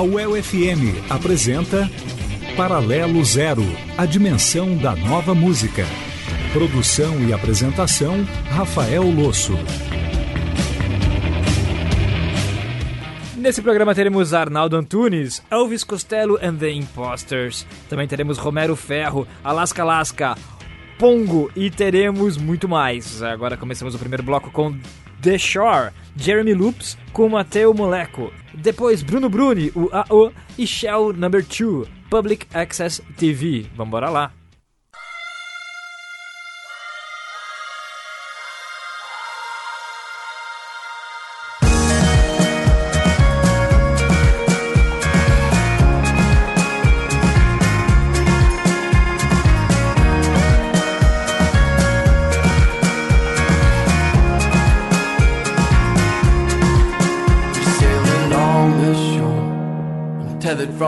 A UEL FM apresenta Paralelo Zero, a dimensão da nova música. Produção e apresentação, Rafael Losso. Nesse programa teremos Arnaldo Antunes, Elvis Costello and the Imposters. Também teremos Romero Ferro, Alaska Alaska, Pongo e teremos muito mais. Agora começamos o primeiro bloco com The Shore, Jeremy Loops com Mateo Moleco. Depois Bruno Bruni, o AO e Shell Number 2, Public Access TV. Vamos lá.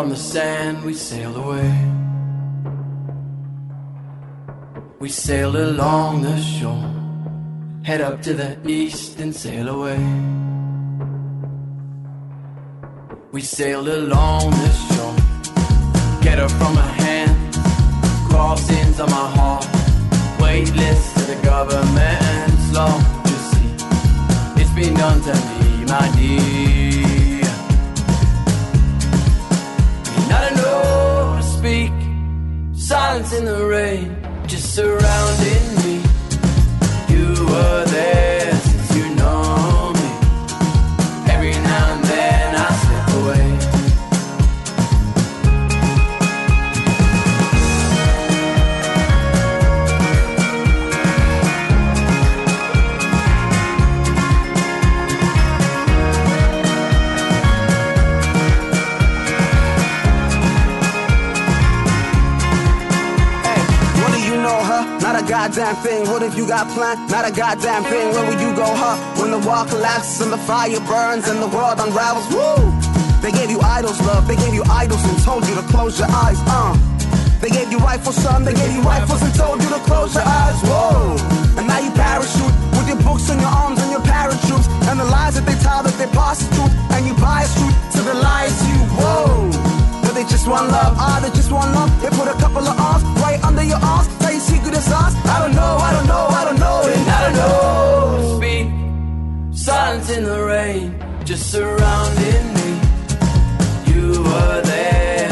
From the sand we sailed away. We sailed along the shore, head up to the east and sail away. We sailed along the shore, get her from her hand, crossings on my heart, waitlist to the government's law. You see, it's been done to me, my dear. Silence in the rain, just surrounding me. Got planned? Not a goddamn thing. Where will you go, huh? When the wall collapses and the fire burns and the world unravels. Woo! They gave you idols, love. They gave you idols and told you to close your eyes. Uh. They gave you rifles, son. They gave you rifles and told you to close your eyes. Whoa! And now you parachute with your books and your arms and your parachutes and the lies that they tell that they prostitute and you buy a truth to the lies you. Whoa! But they just want love. Ah, they just want love. They put a couple of arms right under your arms is sauce. I don't know, I don't know, I don't know, and I don't know. Speak, silence in the rain, just surrounding me. You were there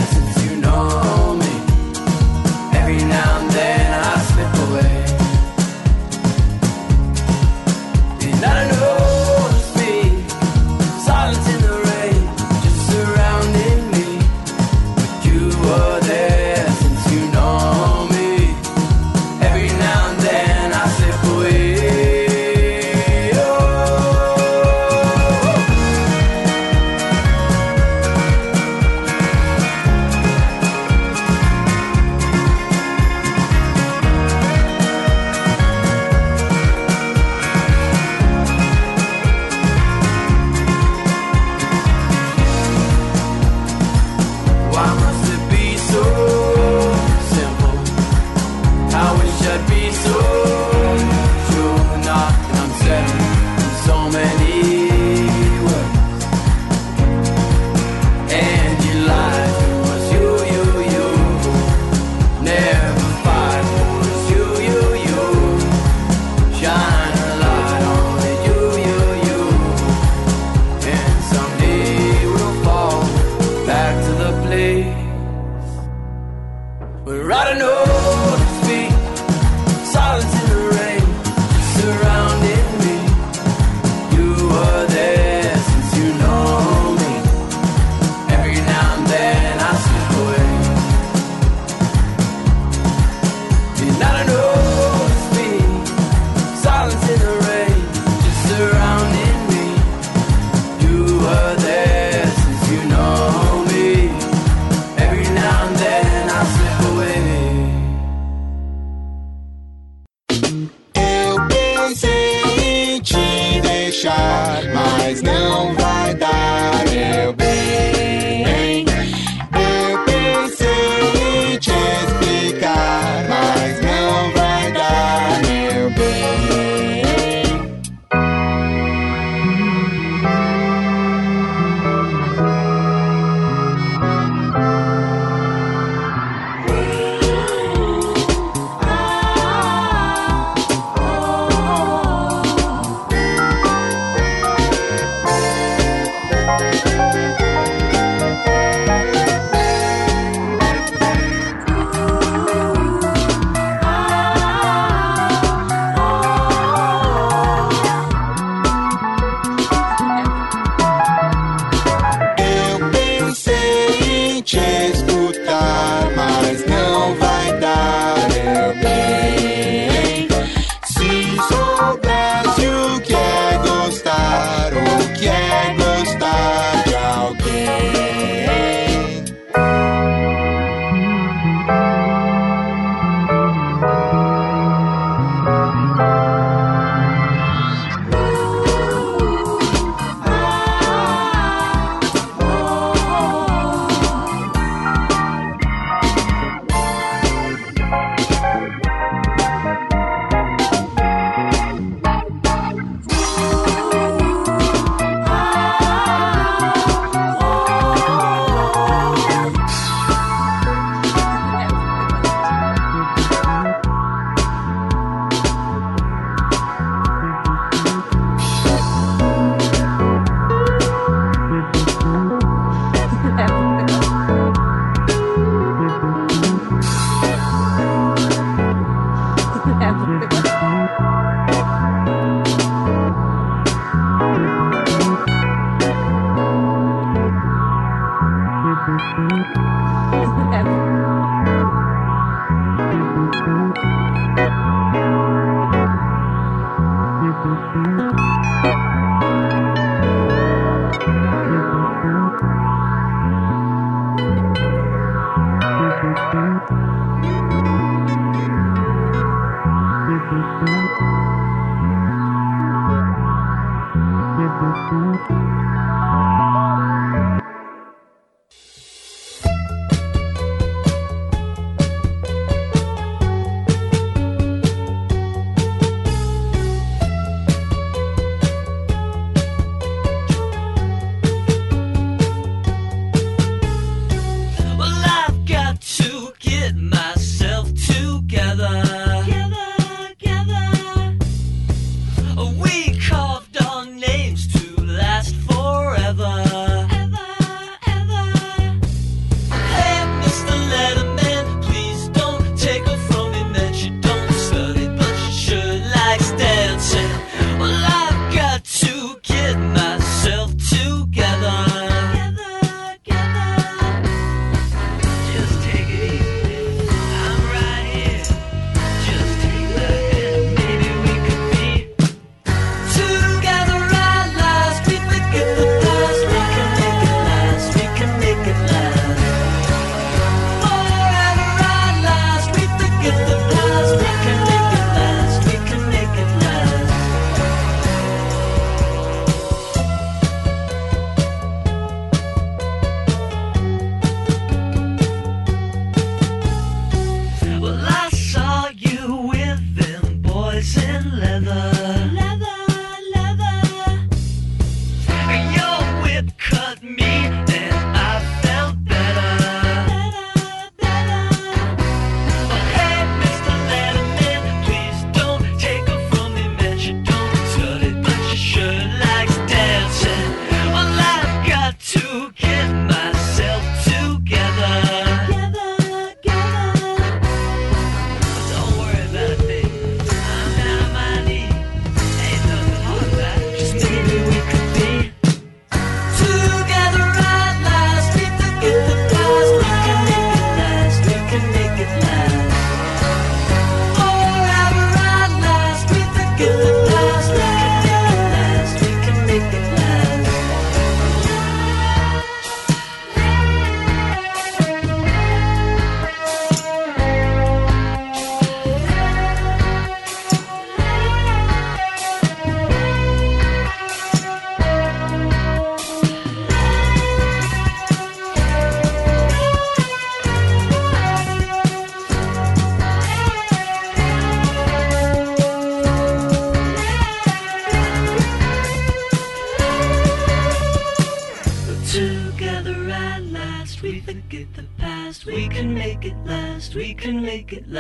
like it.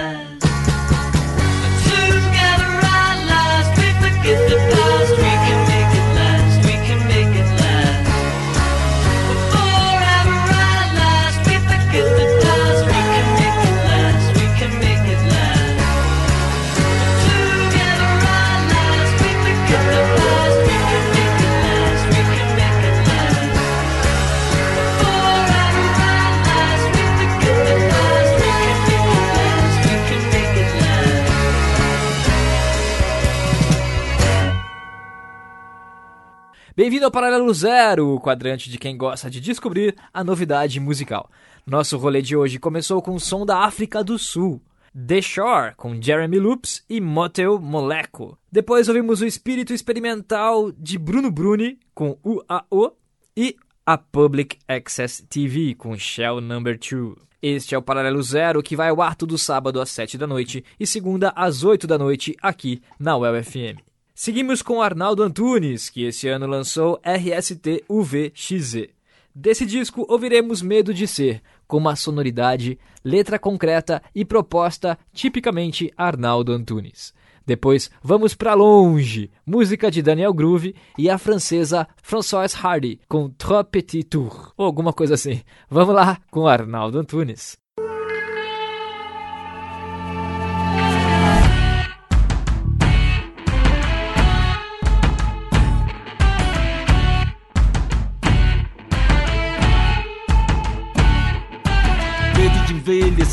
Bem-vindo ao Paralelo Zero, o quadrante de quem gosta de descobrir a novidade musical. Nosso rolê de hoje começou com o som da África do Sul. The Shore, com Jeremy Loops e Motel Moleco. Depois ouvimos o espírito experimental de Bruno Bruni, com UAO, e a Public Access TV, com Shell Number 2. Este é o Paralelo Zero, que vai ao ar todo sábado às 7 da noite e segunda às 8 da noite, aqui na UEL FM. Seguimos com Arnaldo Antunes, que esse ano lançou RST UVXZ. Desse disco ouviremos Medo de Ser, com uma sonoridade, letra concreta e proposta tipicamente Arnaldo Antunes. Depois vamos pra longe, música de Daniel Groove e a francesa Françoise Hardy com Trois Petits Tours, ou alguma coisa assim. Vamos lá com Arnaldo Antunes.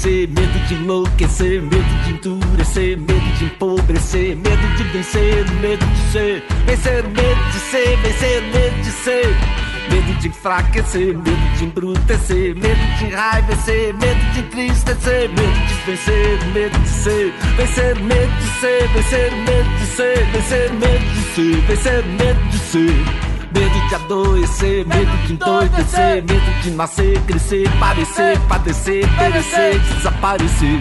De medo de enlouquecer, medo de endurecer, medo de empobrecer, medo de vencer, medo de ser, vencer medo de ser, vencer medo de ser. Medo de enfraquecer, medo de embrutecer, medo de enraivecer, medo de entristecer, medo de vencer, medo de ser, vencer medo de ser, vencer medo de ser, vencer medo de ser, vencer o medo de ser. Medo de adoecer, medo de endoidecer, medo de nascer, crescer, parecer, padecer, perecer, desaparecer.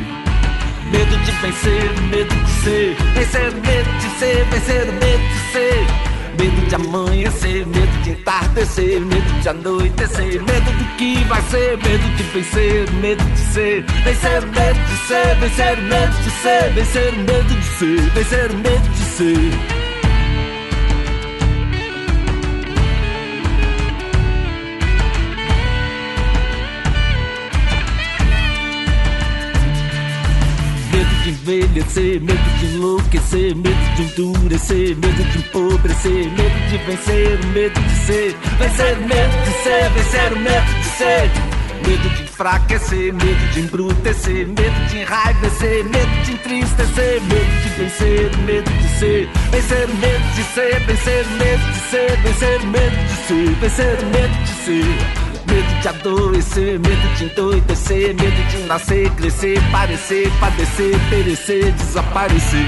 Medo de vencer, medo de ser, vencer medo de ser, vencer medo de ser. Medo de amanhecer, medo de entardecer, medo de anoitecer, medo do que vai ser, medo de vencer, medo de ser, vencer medo de ser, vencer medo de ser, vencer medo de ser, vencer medo de ser. Medo de envelhecer, medo de enlouquecer, medo de endurecer, medo de empobrecer, medo de vencer, medo de ser, vencer medo de ser, vencer o medo de ser. Medo de enfraquecer, medo de embrutecer, medo de enraivecer, medo de entristecer, medo de vencer, medo de ser, vencer medo de ser, vencer medo de ser, vencer medo de ser, vencer o medo de ser. Medo de adoecer, medo de endoidecer, medo de nascer, crescer, parecer, padecer, perecer, desaparecer.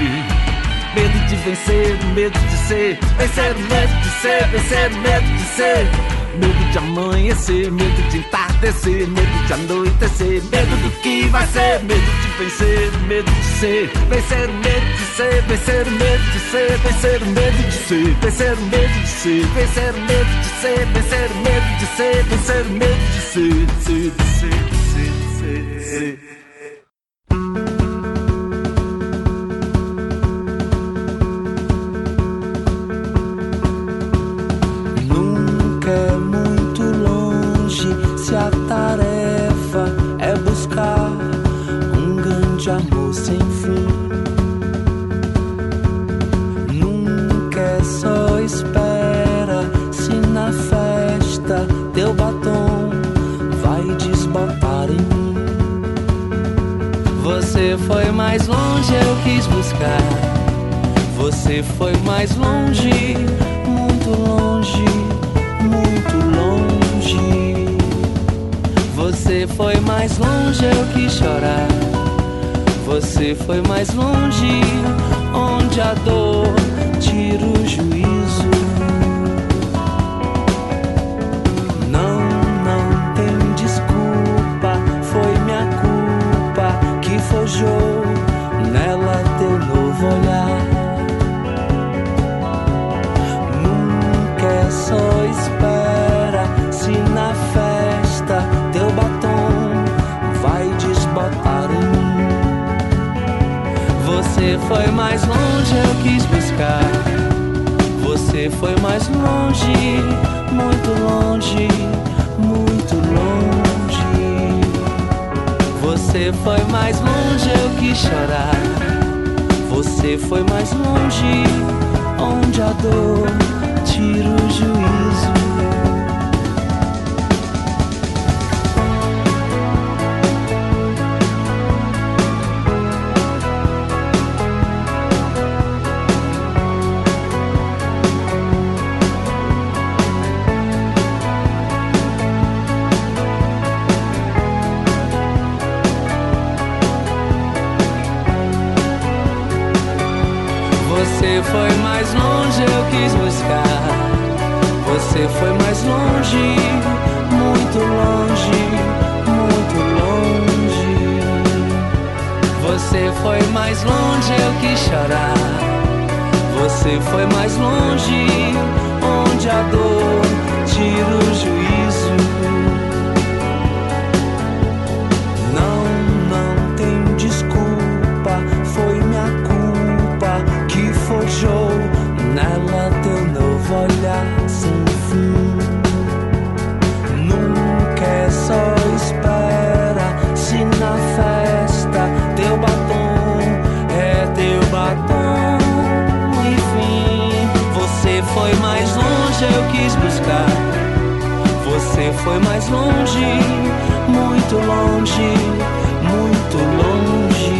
Medo de vencer, medo de ser, vencer o medo de ser, vencer o medo de ser. Medo de amanhecer, medo de entardecer, medo de anoitecer, medo do que vai ser, medo de vencer, medo de ser, vencer o medo de ser, vencer o medo de ser, vencer o medo de ser, vencer o medo de ser, vencer o medo de ser, vencer o medo de ser, vencer o medo de ser, ser, ser, ser, ser, ser. Nunca mais longe, eu quis buscar. Você foi mais longe, muito longe, muito longe. Você foi mais longe, eu quis chorar. Você foi mais longe, onde a dor tira o juízo. Não, não tem desculpa, foi minha culpa que forjou Você foi mais longe, eu quis buscar. Você foi mais longe, muito longe, muito longe. Você foi mais longe, eu quis chorar. Você foi mais longe, onde a dor tira o juízo. Você foi mais longe, onde a dor tira o juízo. Eu quis buscar. Você foi mais longe, muito longe, muito longe.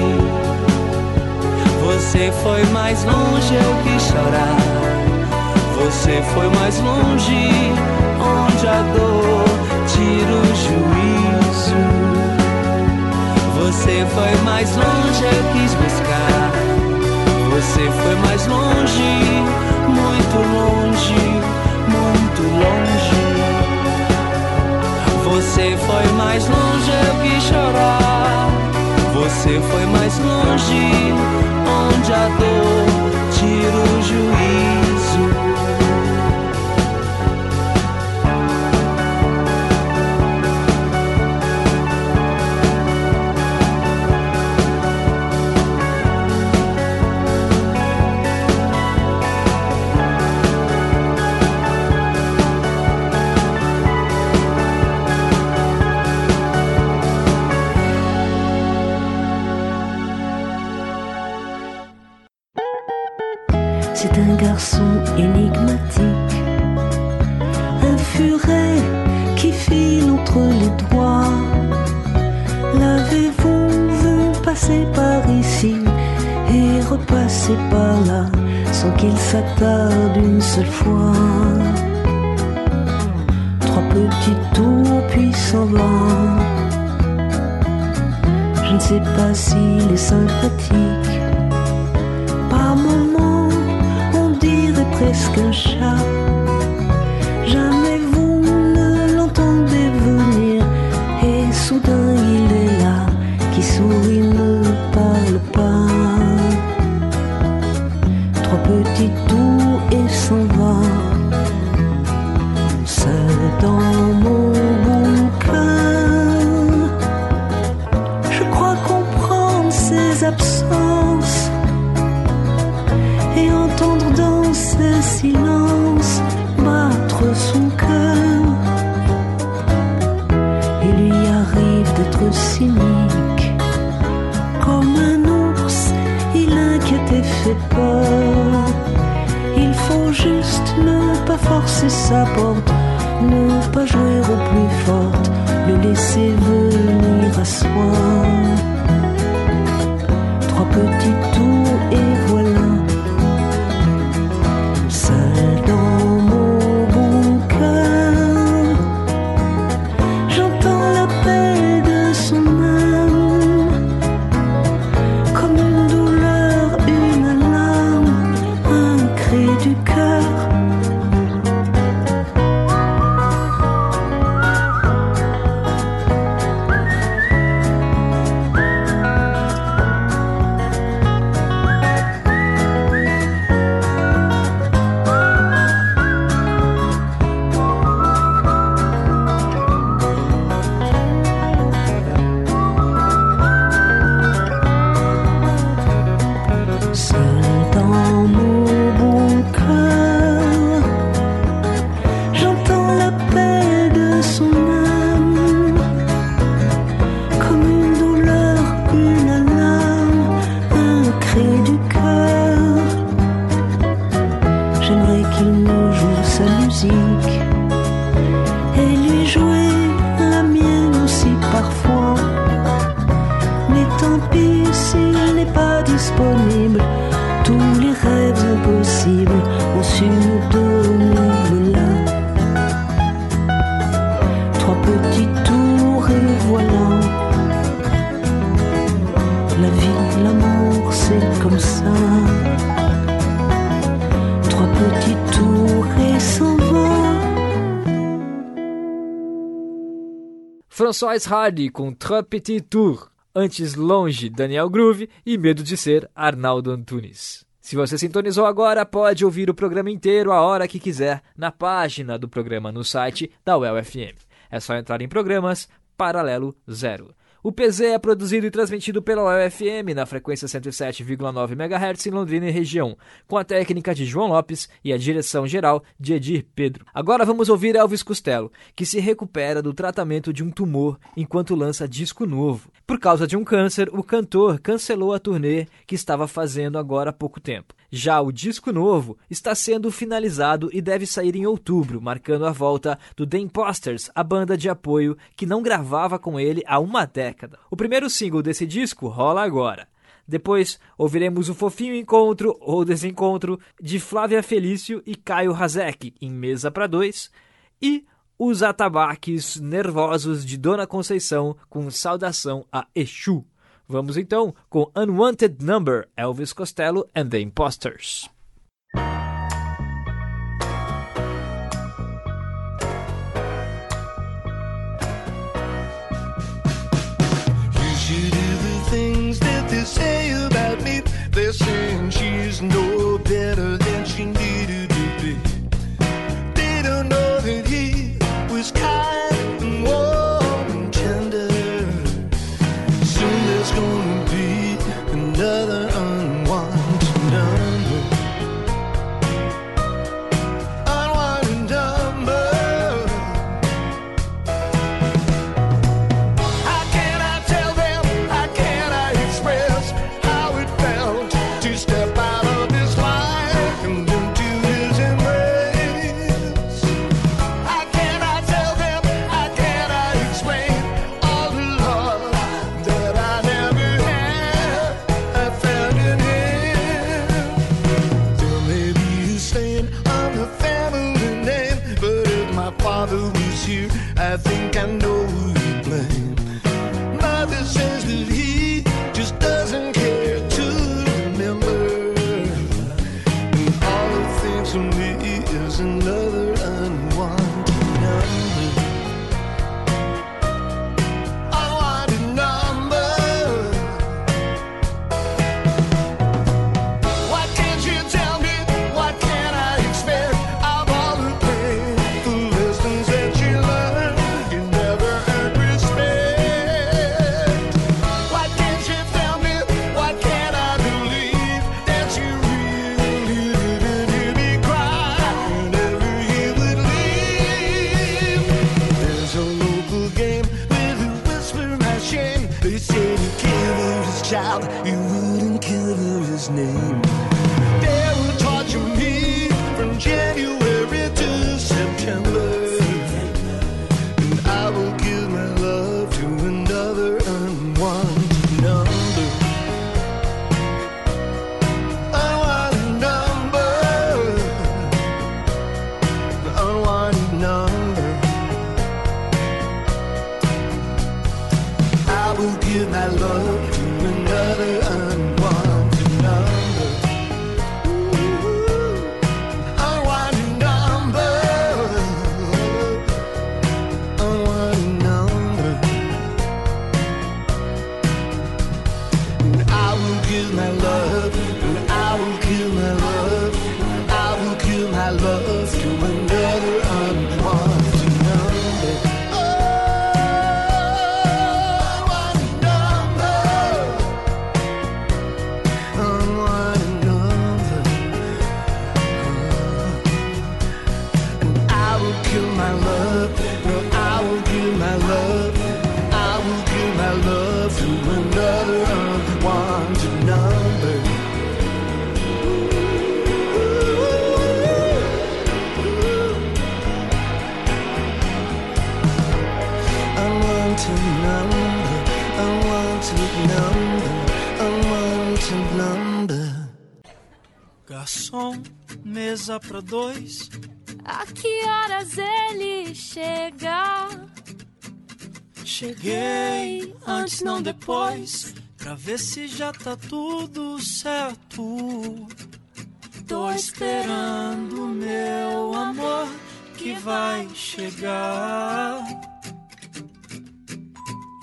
Você foi mais longe, eu quis chorar. Você foi mais longe, onde a dor tira o juízo. Você foi mais longe, eu quis buscar. Você foi mais longe, muito longe, muito longe. Você foi mais longe, quis chorar. Você foi mais longe, onde a dor tira o juízo. Fois? Trois petits tours puis s'en va. Je ne sais pas s'il est sympathique. Par moments, on dirait presque un chat. Ne pas jouer au plus fort, le laisser venir à soi. François Hardy com Trois Petits Tours. Antes Longe, Daniel Groove e Medo de Ser, Arnaldo Antunes. Se você sintonizou agora, pode ouvir o programa inteiro a hora que quiser na página do programa no site da UEL FM. É só entrar em programas Paralelo Zero. O PZ é produzido e transmitido pela UFM na frequência 107,9 MHz em Londrina e região, com a técnica de João Lopes e a direção geral de Edir Pedro. Agora vamos ouvir Elvis Costello, que se recupera do tratamento de um tumor enquanto lança disco novo. Por causa de um câncer, o cantor cancelou a turnê que estava fazendo agora há pouco tempo. Já o disco novo está sendo finalizado e deve sair em outubro, marcando a volta do The Imposters, a banda de apoio que não gravava com ele há uma década. O primeiro single desse disco rola agora. Depois ouviremos o fofinho encontro ou desencontro de Flávia Felício e Caio Hazek em Mesa para Dois e os atabaques nervosos de Dona Conceição com saudação a Exu. Vamos então com Unwanted Number, Elvis Costello and the Imposters. I think I'm pra dois. A que horas ele chega? Cheguei antes, não depois, pra ver se já tá tudo certo. Tô esperando meu amor que vai chegar.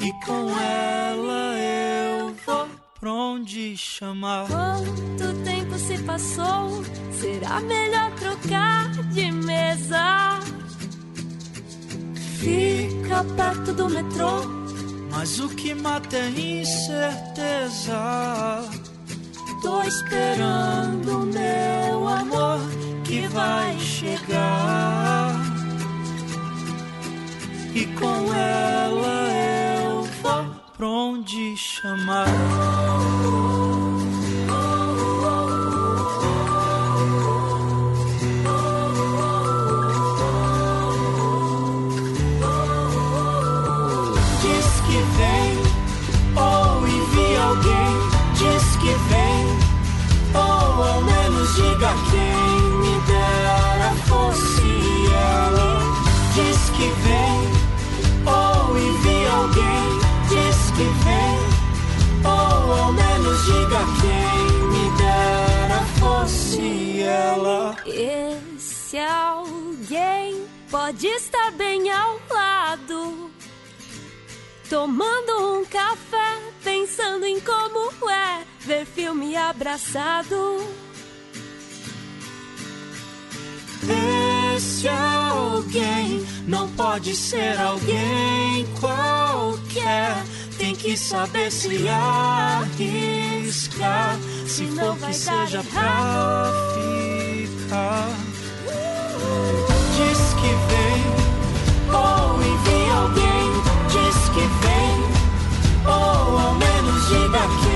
E com ela eu vou pra onde chamar. Quanto tempo se passou? Será melhor trocar de mesa? Fica perto do metrô. Mas o que mata é incerteza. Tô esperando meu amor que vai chegar. E com ela eu vou pra onde chamar. Diga quem me dera fosse ela. Esse alguém pode estar bem ao lado. Tomando um café, pensando em como é ver filme abraçado. Esse alguém não pode ser alguém qualquer. Que saber se arriscar. Se for que seja pra ficar. Diz que vem, ou envia alguém. Diz que vem, ou ao menos diga quem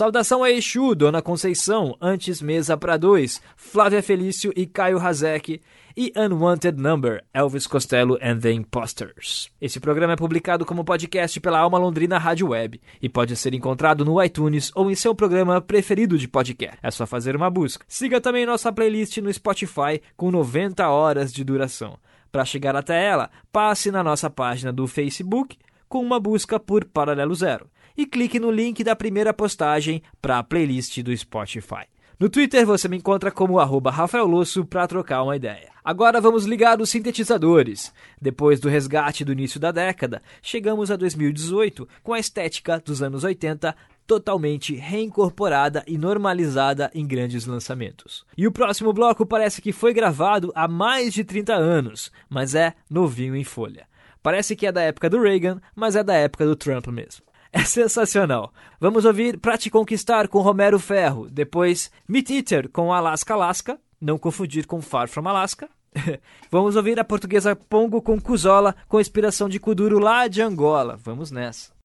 Saudação a Exu, Dona Conceição, Antes Mesa para Dois, Flávia Felício e Caio Hazek e Unwanted Number, Elvis Costello and the Imposters. Esse programa é publicado como podcast pela Alma Londrina Rádio Web e pode ser encontrado no iTunes ou em seu programa preferido de podcast. É só fazer uma busca. Siga também nossa playlist no Spotify com 90 horas de duração. Para chegar até ela, passe na nossa página do Facebook com uma busca por Paralelo Zero e clique no link da primeira postagem para a playlist do Spotify. No Twitter você me encontra como arroba Rafael Losso para trocar uma ideia. Agora vamos ligar os sintetizadores. Depois do resgate do início da década, chegamos a 2018 com a estética dos anos 80 totalmente reincorporada e normalizada em grandes lançamentos. E o próximo bloco parece que foi gravado há mais de 30 anos, mas é novinho em folha. Parece que é da época do Reagan, mas é da época do Trump mesmo. É sensacional. Vamos ouvir Pra Te Conquistar com Romero Ferro, depois Meat Eater com Alaska Alaska, não confundir com Far From Alaska. Vamos ouvir a portuguesa Pongo com Cuzola, com inspiração de Kuduro lá de Angola. Vamos nessa.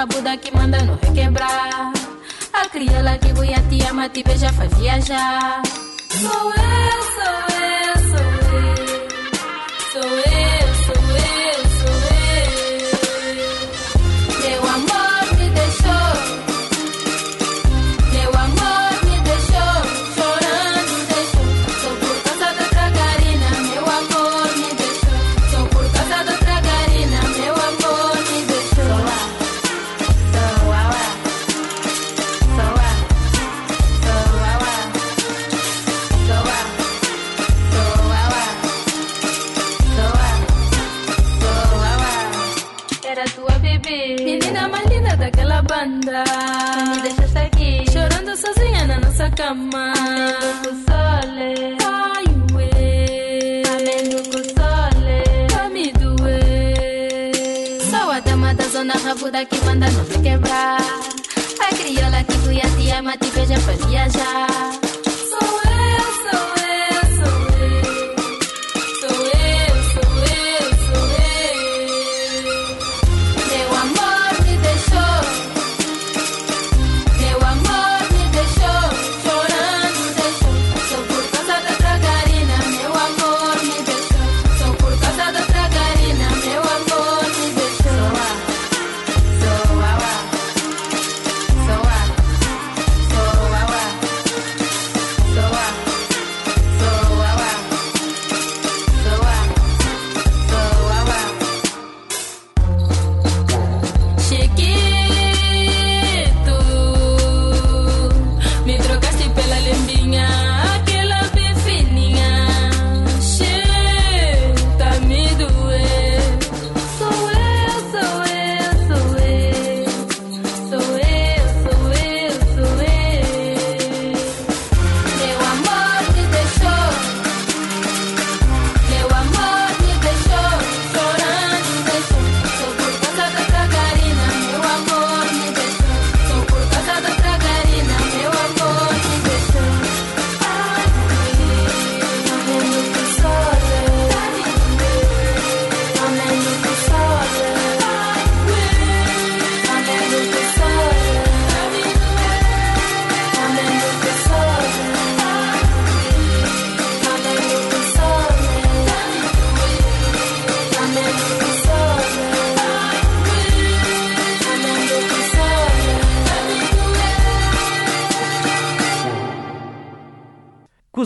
Rabuda que manda no requebrar. A crioula que buia te ama, te beija, faz viajar. Sou eu, sou eu. Com sole. Pra me doer. Sou a dama da zona rabuda que manda não quebrar. A crioula que cuia te ama, te beija pra viajar.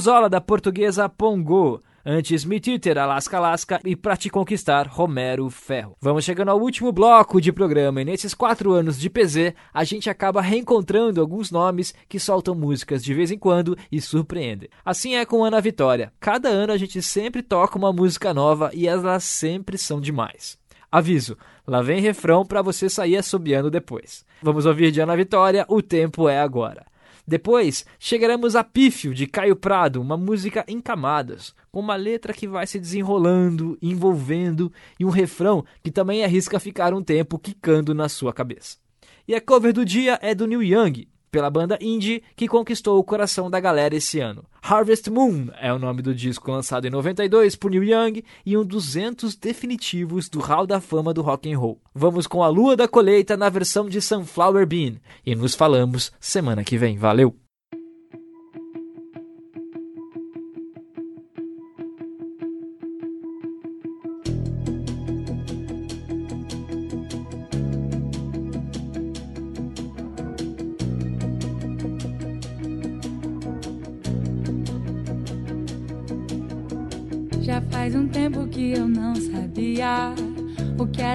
Cuzola da portuguesa Pongo. Antes Me Alaska Alaska e Pra Te Conquistar, Romero Ferro. Vamos chegando ao último bloco de programa e nesses quatro anos de PZ a gente acaba reencontrando alguns nomes que soltam músicas de vez em quando e surpreendem. Assim é com Ana Vitória. Cada ano a gente sempre toca uma música nova e elas sempre são demais. Aviso, lá vem refrão para você sair assobiando depois. Vamos ouvir de Ana Vitória, O Tempo é Agora. Depois, chegaremos a Pífio, de Caio Prado, uma música em camadas, com uma letra que vai se desenrolando, envolvendo, e um refrão que também arrisca ficar um tempo quicando na sua cabeça. E a cover do dia é do Neil Young, pela banda indie que conquistou o coração da galera esse ano. Harvest Moon é o nome do disco lançado em 92 por Neil Young e um dos 200 definitivos do Hall da Fama do rock and roll. Vamos com a Lua da Colheita na versão de Sunflower Bean e nos falamos semana que vem. Valeu!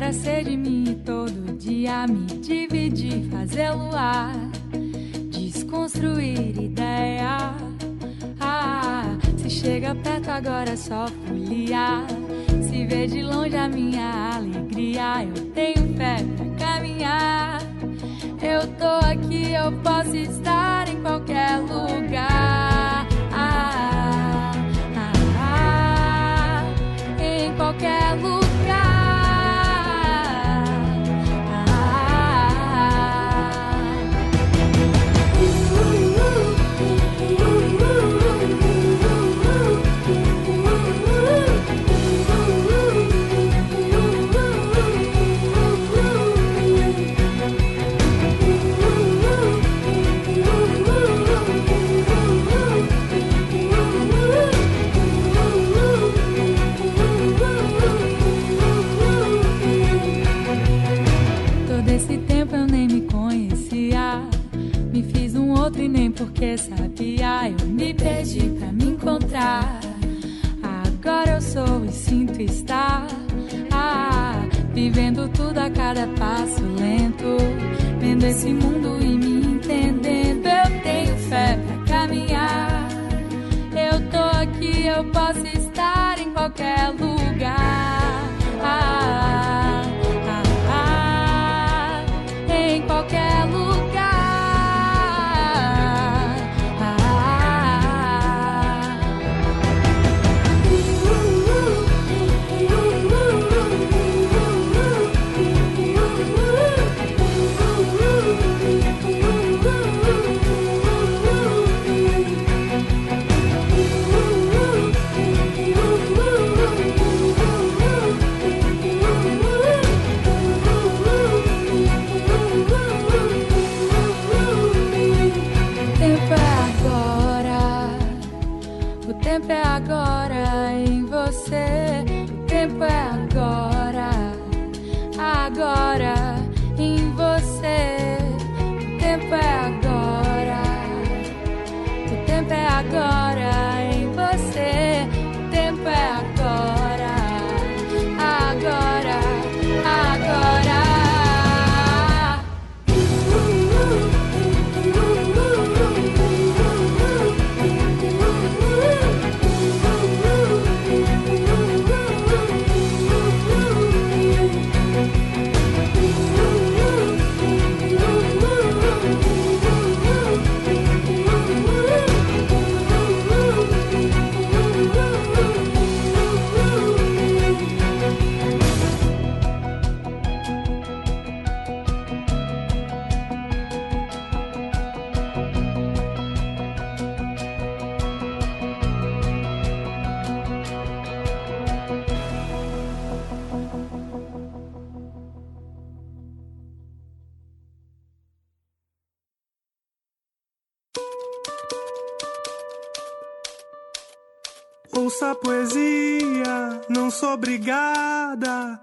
Era ser de mim todo dia me dividir, fazer luar, desconstruir ideia. Ah, se chega perto agora é só folia. Se vê de longe a minha alegria, eu tenho fé pra caminhar. Eu tô aqui, eu posso estar em qualquer lugar. Ah, ah, ah, em qualquer lugar.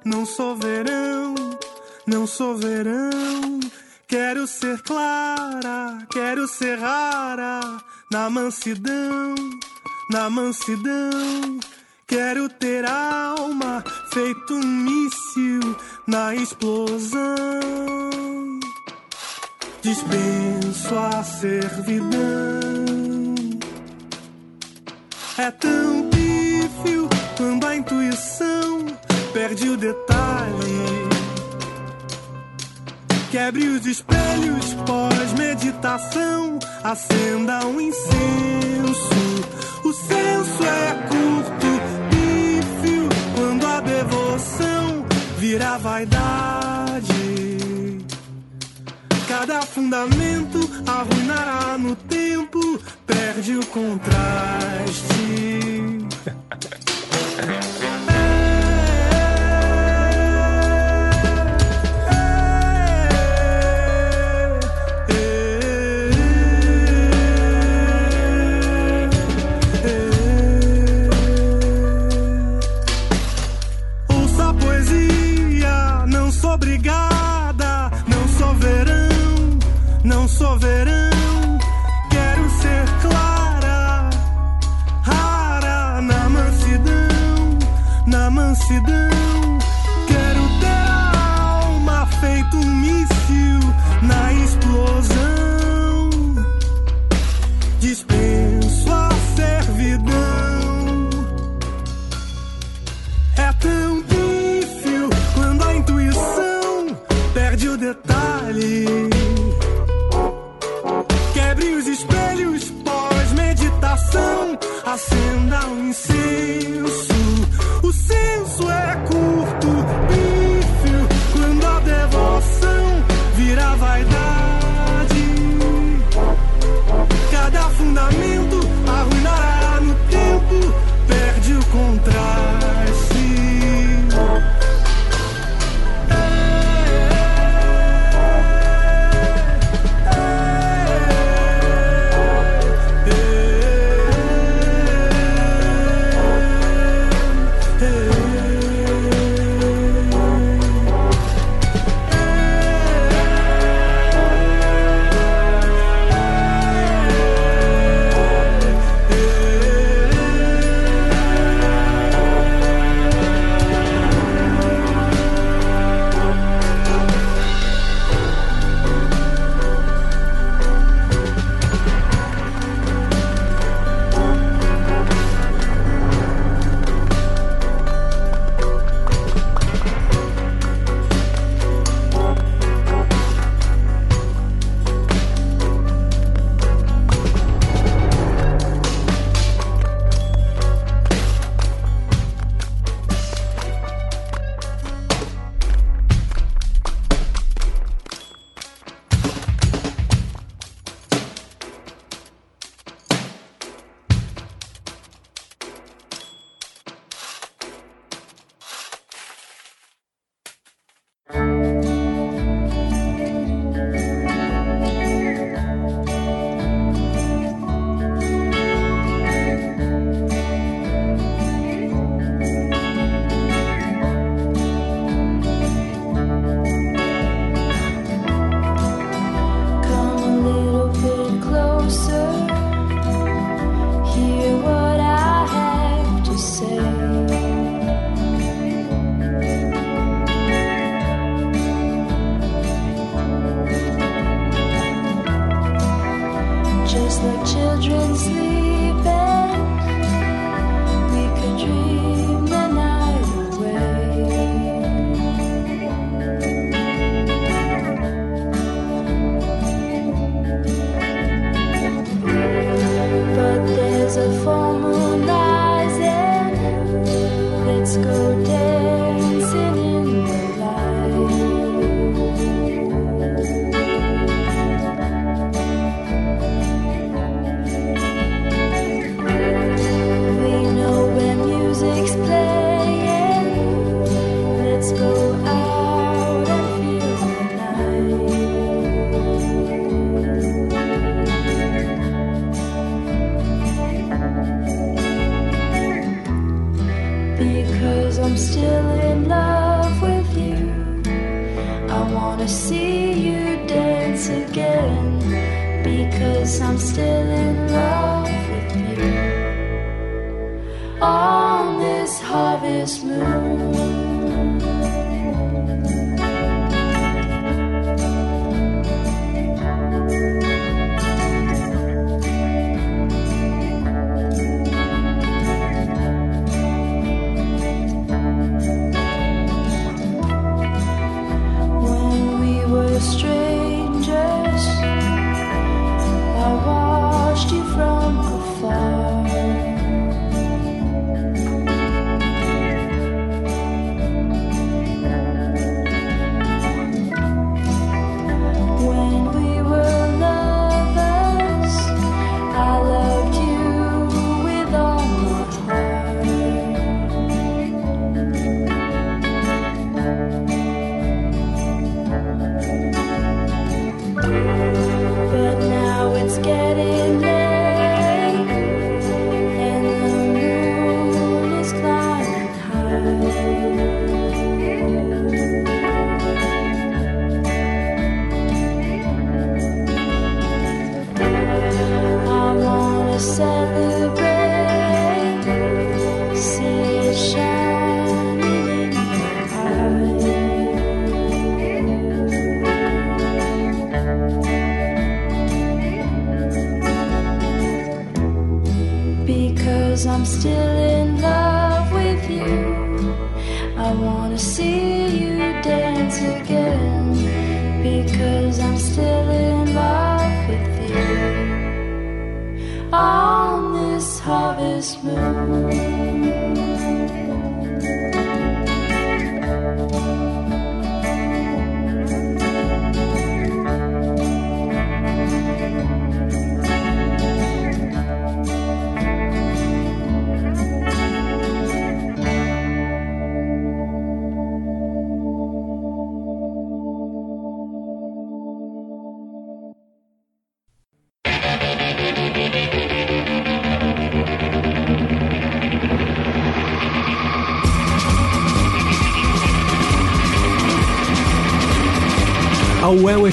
Não sou verão, não sou verão. Quero ser clara, quero ser rara. Na mansidão, na mansidão. Quero ter alma feito um míssil na explosão. Dispenso a servidão. É tão pífio quando a intuição perde o detalhe. Quebre os espelhos pós-meditação, acenda um incenso. O senso é curto, pífio, quando a devoção vira vaidade. Cada fundamento arruinará no tempo, perde o contraste.